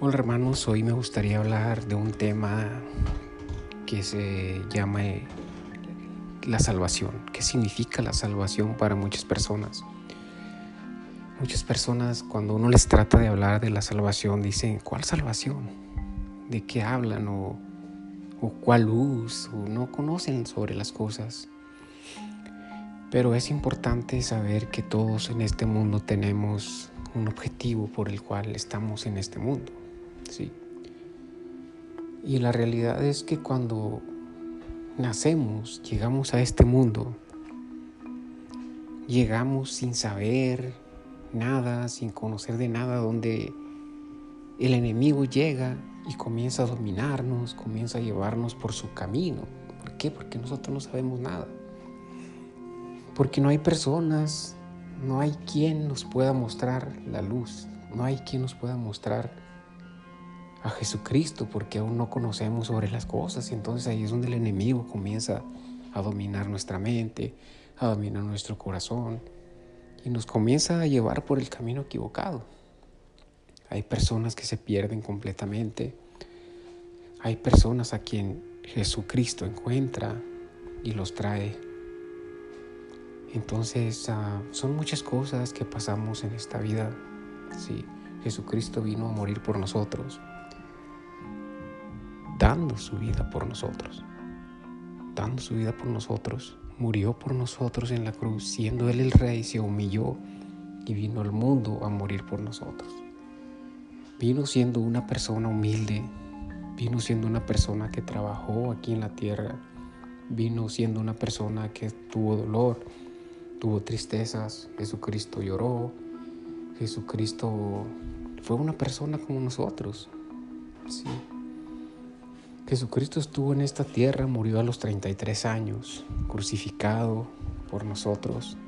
Hola hermanos, hoy me gustaría hablar de un tema que se llama eh, la salvación. ¿Qué significa la salvación para muchas personas? Muchas personas cuando uno les trata de hablar de la salvación dicen, ¿cuál salvación? ¿De qué hablan? ¿O, cuál luz? ¿O no conocen sobre las cosas? Pero es importante saber que todos en este mundo tenemos un objetivo por el cual estamos en este mundo. ¿Sí? Y la realidad es que cuando nacemos, llegamos a este mundo, llegamos sin saber nada, sin conocer de nada, donde el enemigo llega y comienza a dominarnos, comienza a llevarnos por su camino. ¿Por qué? Porque nosotros no sabemos nada. Porque no hay personas, no hay quien nos pueda mostrar la luz, no hay quien nos pueda mostrar a Jesucristo porque aún no conocemos sobre las cosas. Y entonces ahí es donde el enemigo comienza a dominar nuestra mente, a dominar nuestro corazón y nos comienza a llevar por el camino equivocado. Hay personas que se pierden completamente. Hay personas a quien Jesucristo encuentra y los trae. Entonces uh, son muchas cosas que pasamos en esta vida. Sí, Jesucristo vino a morir por nosotros dando su vida por nosotros, dando su vida por nosotros, murió por nosotros en la cruz, siendo Él el rey, se humilló y vino al mundo a morir por nosotros. Vino siendo una persona humilde, vino siendo una persona que trabajó aquí en la tierra, vino siendo una persona que tuvo dolor, tuvo tristezas, Jesucristo lloró, Jesucristo fue una persona como nosotros. Sí. Jesucristo estuvo en esta tierra, murió a los 33 años, crucificado por nosotros.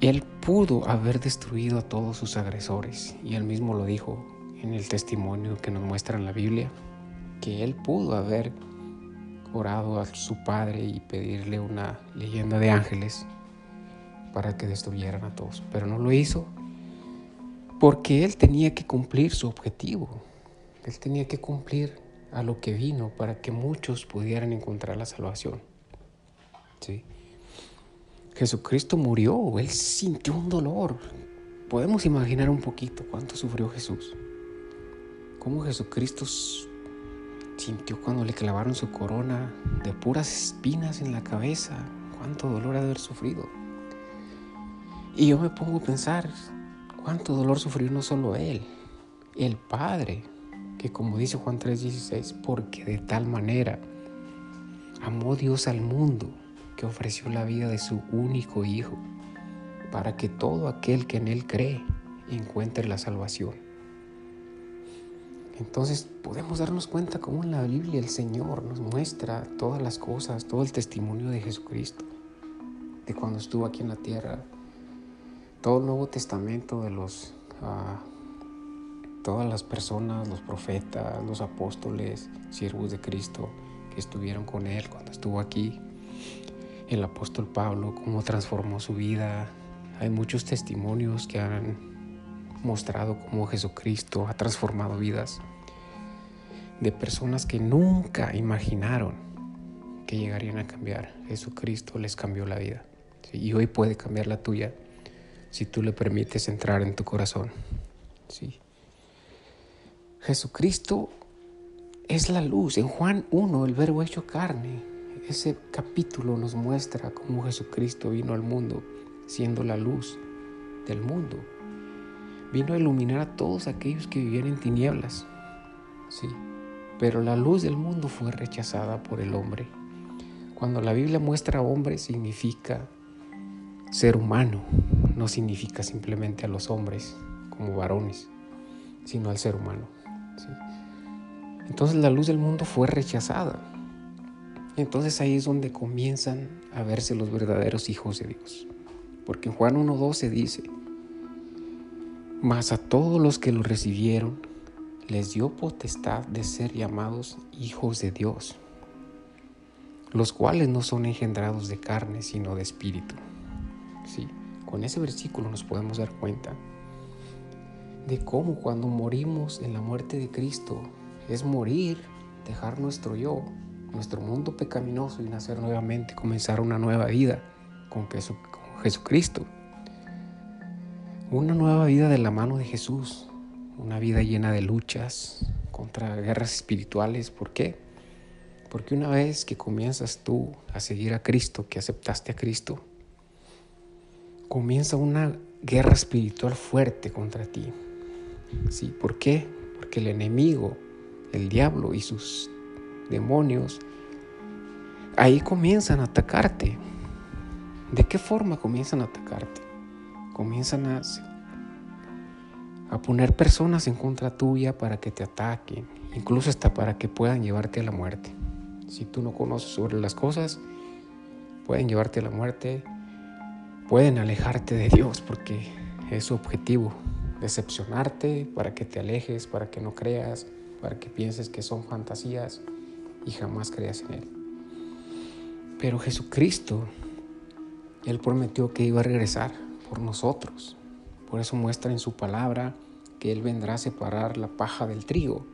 Él pudo haber destruido a todos sus agresores y él mismo lo dijo en el testimonio que nos muestra en la Biblia, que él pudo haber orado a su Padre y pedirle una leyenda de ángeles para que destruyeran a todos, pero no lo hizo porque él tenía que cumplir su objetivo, él tenía que cumplir a lo que vino para que muchos pudieran encontrar la salvación. ¿Sí? Jesucristo murió, Él sintió un dolor. Podemos imaginar un poquito cuánto sufrió Jesús. Cómo Jesucristo sintió cuando le clavaron su corona de puras espinas en la cabeza. Cuánto dolor ha de haber sufrido. Y yo me pongo a pensar, cuánto dolor sufrió no solo Él, el Padre que como dice Juan 3:16, porque de tal manera amó Dios al mundo que ofreció la vida de su único Hijo, para que todo aquel que en Él cree encuentre la salvación. Entonces podemos darnos cuenta cómo en la Biblia el Señor nos muestra todas las cosas, todo el testimonio de Jesucristo, de cuando estuvo aquí en la tierra, todo el Nuevo Testamento de los... Uh, todas las personas, los profetas, los apóstoles, siervos de Cristo que estuvieron con Él cuando estuvo aquí. El apóstol Pablo, cómo transformó su vida. Hay muchos testimonios que han mostrado cómo Jesucristo ha transformado vidas de personas que nunca imaginaron que llegarían a cambiar. Jesucristo les cambió la vida. Y hoy puede cambiar la tuya si tú le permites entrar en tu corazón. Sí. Jesucristo es la luz. En Juan 1, el verbo hecho carne, ese capítulo nos muestra cómo Jesucristo vino al mundo siendo la luz del mundo. Vino a iluminar a todos aquellos que vivían en tinieblas. Sí, pero la luz del mundo fue rechazada por el hombre. Cuando la Biblia muestra hombre significa ser humano, no significa simplemente a los hombres como varones, sino al ser humano. Entonces la luz del mundo fue rechazada. Entonces ahí es donde comienzan a verse los verdaderos hijos de Dios. Porque en Juan 1.12 dice, mas a todos los que lo recibieron les dio potestad de ser llamados hijos de Dios, los cuales no son engendrados de carne, sino de espíritu. Sí, con ese versículo nos podemos dar cuenta de cómo cuando morimos en la muerte de Cristo es morir, dejar nuestro yo, nuestro mundo pecaminoso y nacer nuevamente, comenzar una nueva vida con, Jesucristo. Una nueva vida de la mano de Jesús, una vida llena de luchas contra guerras espirituales. ¿Por qué? Porque una vez que comienzas tú a seguir a Cristo, que aceptaste a Cristo, comienza una guerra espiritual fuerte contra ti. ¿Sí? ¿Por qué? Porque el enemigo, el diablo y sus demonios, ahí comienzan a atacarte. ¿De qué forma comienzan a atacarte? comienzan a, a poner personas en contra tuya para que te ataquen, incluso hasta para que puedan llevarte a la muerte. Si tú no conoces sobre las cosas, pueden llevarte a la muerte, pueden alejarte de Dios porque es su objetivo, decepcionarte para que te alejes, para que no creas, para que pienses que son fantasías y jamás creas en Él. Pero Jesucristo, Él prometió que iba a regresar por nosotros. Por eso muestra en su palabra que Él vendrá a separar la paja del trigo.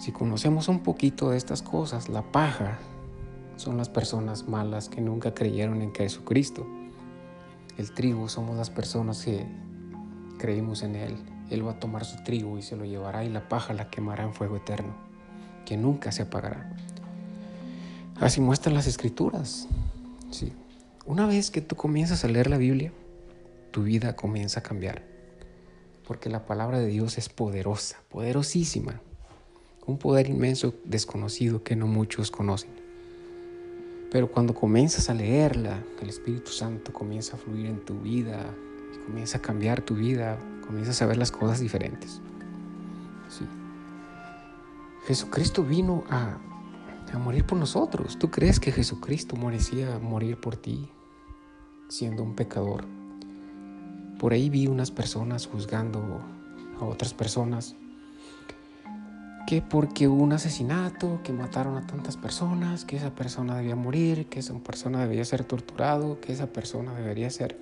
Si conocemos un poquito de estas cosas, la paja son las personas malas que nunca creyeron en Jesucristo. El trigo somos las personas que creímos en Él. Él va a tomar su trigo y se lo llevará y la paja la quemará en fuego eterno, que nunca se apagará. Así muestran las escrituras. Sí, una vez que tú comienzas a leer la Biblia, tu vida comienza a cambiar. Porque la palabra de Dios es poderosa, poderosísima. Un poder inmenso desconocido que no muchos conocen. Pero cuando comienzas a leerla, el Espíritu Santo comienza a fluir en tu vida, comienza a cambiar tu vida, comienzas a ver las cosas diferentes. Sí. Jesucristo vino a, a morir por nosotros. ¿Tú crees que Jesucristo merecía morir por ti? siendo un pecador. Por ahí vi unas personas juzgando a otras personas que porque un asesinato, que mataron a tantas personas, que esa persona debía morir, que esa persona debía ser torturado, que esa persona debería ser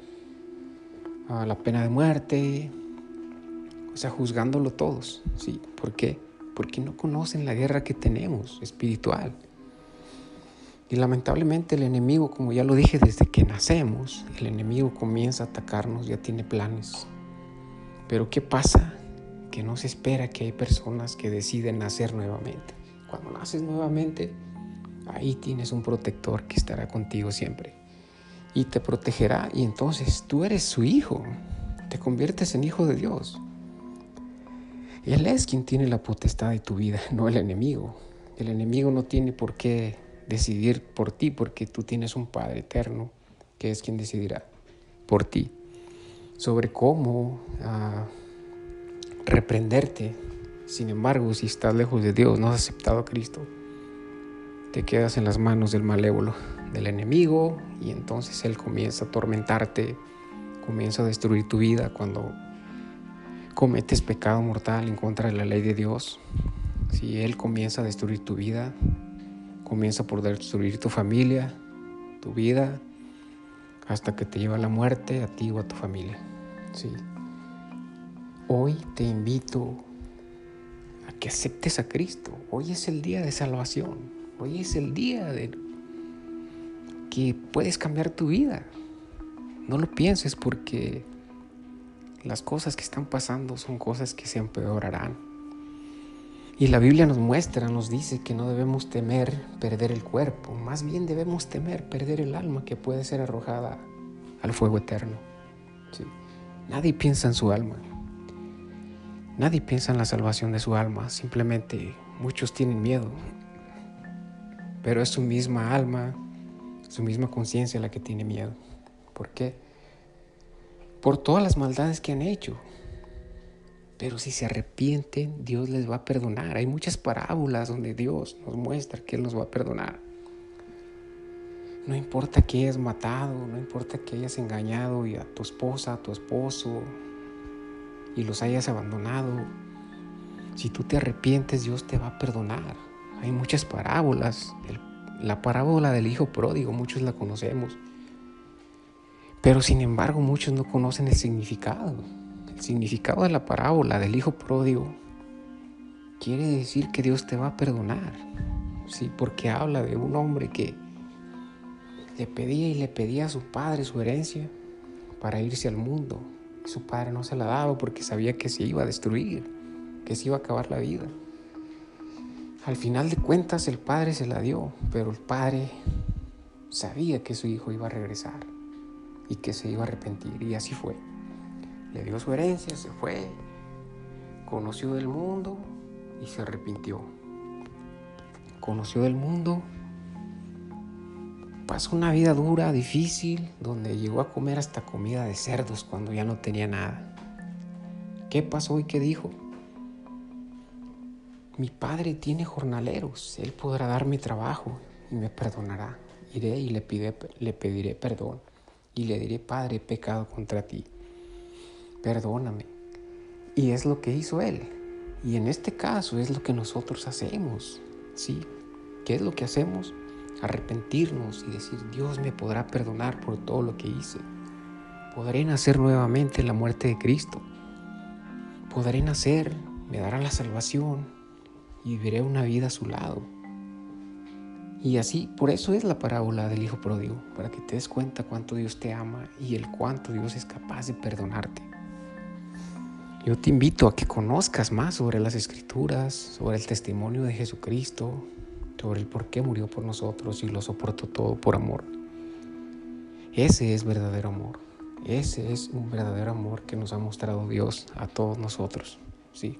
a la pena de muerte. O sea, juzgándolo todos, ¿sí? ¿Por qué? Porque no conocen la guerra que tenemos espiritual. Y lamentablemente el enemigo, como ya lo dije desde que nacemos, el enemigo comienza a atacarnos, ya tiene planes. Pero ¿qué pasa? Que no se espera que hay personas que deciden nacer nuevamente. Cuando naces nuevamente, ahí tienes un protector que estará contigo siempre. Y te protegerá y entonces tú eres su hijo. Te conviertes en hijo de Dios. Él es quien tiene la potestad de tu vida, no el enemigo. El enemigo no tiene por qué decidir por ti, porque tú tienes un Padre eterno que es quien decidirá por ti sobre cómo ah, reprenderte. Sin embargo, si estás lejos de Dios, no has aceptado a Cristo, te quedas en las manos del malévolo, del enemigo, y entonces Él comienza a atormentarte, comienza a destruir tu vida cuando cometes pecado mortal en contra de la ley de Dios. Si Él comienza a destruir tu vida, Comienza por destruir tu familia, tu vida, hasta que te lleva a la muerte a ti o a tu familia. Hoy te invito a que aceptes a Cristo. Hoy es el día de salvación. Hoy es el día de puedes cambiar tu vida. No lo pienses porque las cosas que están pasando son cosas que se empeorarán. Y la Biblia nos muestra, nos dice que no debemos temer perder el cuerpo, más bien debemos temer perder el alma que puede ser arrojada al fuego eterno. Nadie piensa en su alma, nadie piensa en la salvación de su alma, simplemente muchos tienen miedo, pero es su misma alma, su misma conciencia la que tiene miedo. ¿Por qué? Por todas las maldades que han hecho, pero si se arrepienten, Dios les va a perdonar. Hay muchas parábolas donde Dios nos muestra que Él nos va a perdonar. No importa que hayas matado, no importa que hayas engañado a tu esposa, a tu esposo y los hayas abandonado. Si tú te arrepientes, Dios te va a perdonar. Hay muchas parábolas. La parábola del hijo pródigo, muchos la conocemos. Pero sin embargo, muchos no conocen el significado el significado de la parábola del hijo pródigo quiere decir que Dios te va a perdonar. Sí, porque habla de un hombre que le pedía y le pedía a su padre su herencia para irse al mundo. Su padre no se la daba porque sabía que se iba a destruir, que se iba a acabar la vida. Al final de cuentas el padre se la dio, pero el padre sabía que su hijo iba a regresar y que se iba a arrepentir y así fue. Le dio su herencia, se fue, conoció del mundo y se arrepintió. Conoció del mundo pasó una vida dura, difícil, donde llegó a comer hasta comida de cerdos cuando ya no tenía nada. ¿Qué pasó y qué dijo? Mi padre tiene jornaleros, él podrá darme trabajo y me perdonará. Iré y le, le pediré perdón y le diré, Padre, he pecado contra ti, perdóname. Y es lo que hizo él. Y en este caso es lo que nosotros hacemos. ¿Sí? ¿Qué es lo que hacemos? arrepentirnos y decir, Dios me podrá perdonar por todo lo que hice. Podré nacer nuevamente en la muerte de Cristo. Podré nacer, me dará la salvación y viviré una vida a su lado. Y así, por eso es la parábola del Hijo Pródigo, para que te des cuenta cuánto Dios te ama y el cuánto Dios es capaz de perdonarte. Yo te invito a que conozcas más sobre las escrituras, sobre el testimonio de Jesucristo, sobre el por qué murió por nosotros y lo soportó todo por amor. Ese es verdadero amor. Ese es un verdadero amor que nos ha mostrado Dios a todos nosotros. Sí.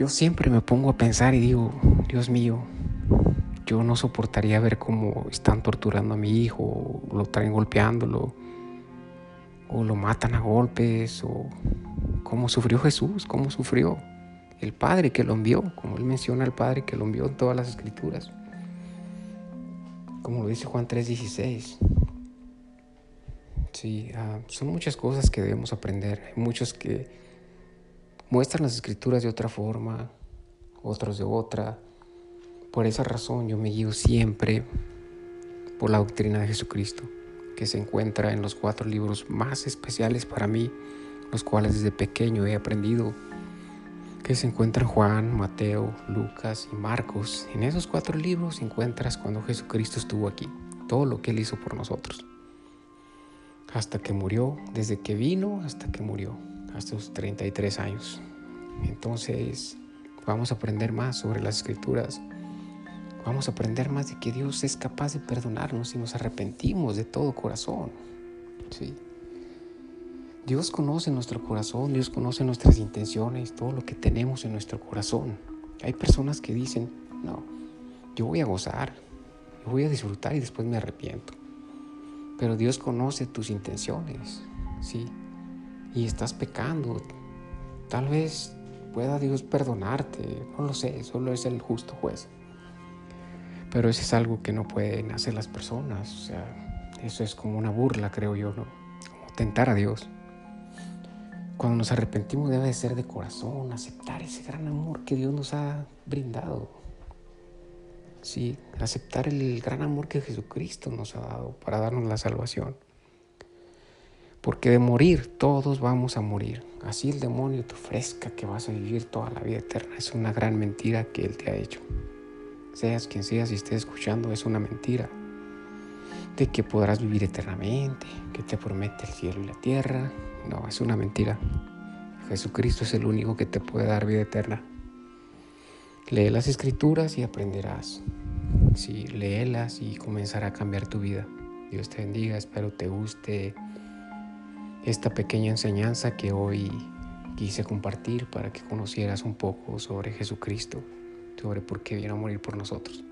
Yo siempre me pongo a pensar y digo, Dios mío, yo no soportaría ver cómo están torturando a mi hijo, o lo traen golpeándolo, o lo matan a golpes, o cómo sufrió Jesús, cómo sufrió el Padre que lo envió, como él menciona al Padre que lo envió en todas las escrituras, como lo dice Juan 3:16. Sí, ah, son muchas cosas que debemos aprender, hay muchos que muestran las escrituras de otra forma, otros de otra. Por esa razón yo me guío siempre por la doctrina de Jesucristo, que se encuentra en los cuatro libros más especiales para mí, los cuales desde pequeño he aprendido que se encuentran Juan, Mateo, Lucas y Marcos. En esos cuatro libros encuentras cuando Jesucristo estuvo aquí, todo lo que Él hizo por nosotros. Hasta que murió, desde que vino hasta que murió, hasta sus 33 años. Entonces vamos a aprender más sobre las escrituras. Vamos a aprender más de que Dios es capaz de perdonarnos si nos arrepentimos de todo corazón. Sí. Dios conoce nuestro corazón, Dios conoce nuestras intenciones, todo lo que tenemos en nuestro corazón. Hay personas que dicen, no, yo voy a gozar, voy a disfrutar y después me arrepiento. Pero Dios conoce tus intenciones, ¿sí? Y estás pecando. Tal vez pueda Dios perdonarte, no lo sé, solo es el justo juez. Pero eso es algo que no pueden hacer las personas, o sea, eso es como una burla, creo yo, ¿no? Como tentar a Dios. Cuando nos arrepentimos debe de ser de corazón, aceptar ese gran amor que Dios nos ha brindado. Sí, aceptar el gran amor que Jesucristo nos ha dado para darnos la salvación. Porque de morir todos vamos a morir. Así el demonio te ofrezca que vas a vivir toda la vida eterna. Es una gran mentira que Él te ha hecho. Seas quien seas y estés escuchando, es una mentira. De que podrás vivir eternamente, que te promete el cielo y la tierra, no, es una mentira. Jesucristo es el único que te puede dar vida eterna. Lee las escrituras y aprenderás. Sí, léelas y comenzará a cambiar tu vida. Dios te bendiga, espero te guste esta pequeña enseñanza que hoy quise compartir para que conocieras un poco sobre Jesucristo, sobre por qué vino a morir por nosotros,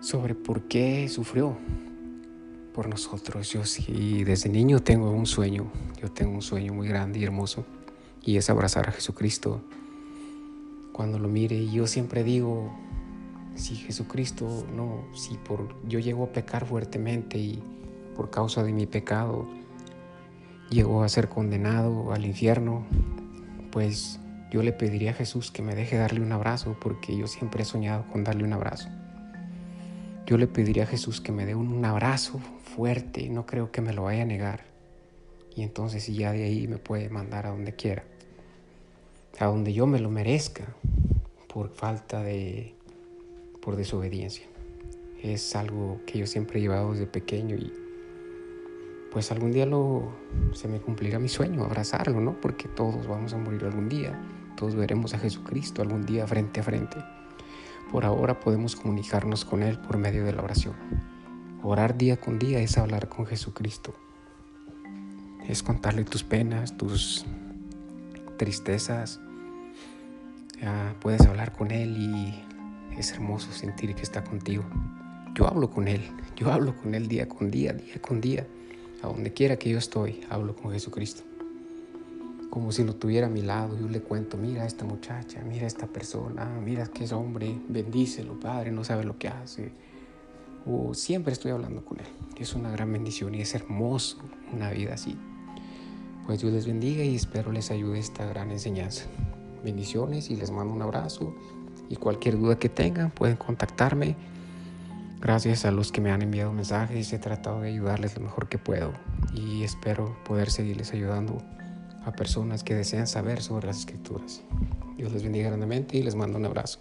sobre por qué sufrió, por nosotros. Yo sí, desde niño tengo un sueño, yo tengo un sueño muy grande y hermoso, y es abrazar a Jesucristo. Cuando lo mire, yo siempre digo, si Jesucristo, no, si por yo llego a pecar fuertemente y por causa de mi pecado llego a ser condenado al infierno, pues yo le pediría a Jesús que me deje darle un abrazo, porque yo siempre he soñado con darle un abrazo. Yo le pediría a Jesús que me dé un abrazo fuerte, no creo que me lo vaya a negar, Y entonces ya de ahí me puede mandar a donde quiera. A donde yo me lo merezca por falta de, por desobediencia. Es algo que yo siempre he llevado desde pequeño y pues algún día se me cumplirá mi sueño, abrazarlo, ¿no? Porque todos vamos a morir algún día, todos veremos a Jesucristo algún día frente a frente. Por ahora podemos comunicarnos con Él por medio de la oración. Orar día con día es hablar con Jesucristo. Es contarle tus penas, tus tristezas. puedes hablar con Él y es hermoso sentir que está contigo. Yo hablo con Él, yo hablo con Él día con día, día con día. A donde quiera que yo estoy, hablo con Jesucristo. Como si lo tuviera a mi lado, yo le cuento, mira a esta muchacha, mira a esta persona, mira que es hombre, bendícelo, Padre, no sabe lo que hace. O siempre estoy hablando con Él. Es una gran bendición y es hermoso una vida así. Pues Dios les bendiga y espero les ayude esta gran enseñanza. Bendiciones y les mando un abrazo. Y cualquier duda que tengan pueden contactarme Gracias a los que me han enviado mensajes, he tratado de ayudarles lo mejor que puedo y espero poder seguirles ayudando a personas que desean saber sobre las escrituras. Dios les bendiga grandemente y les mando un abrazo.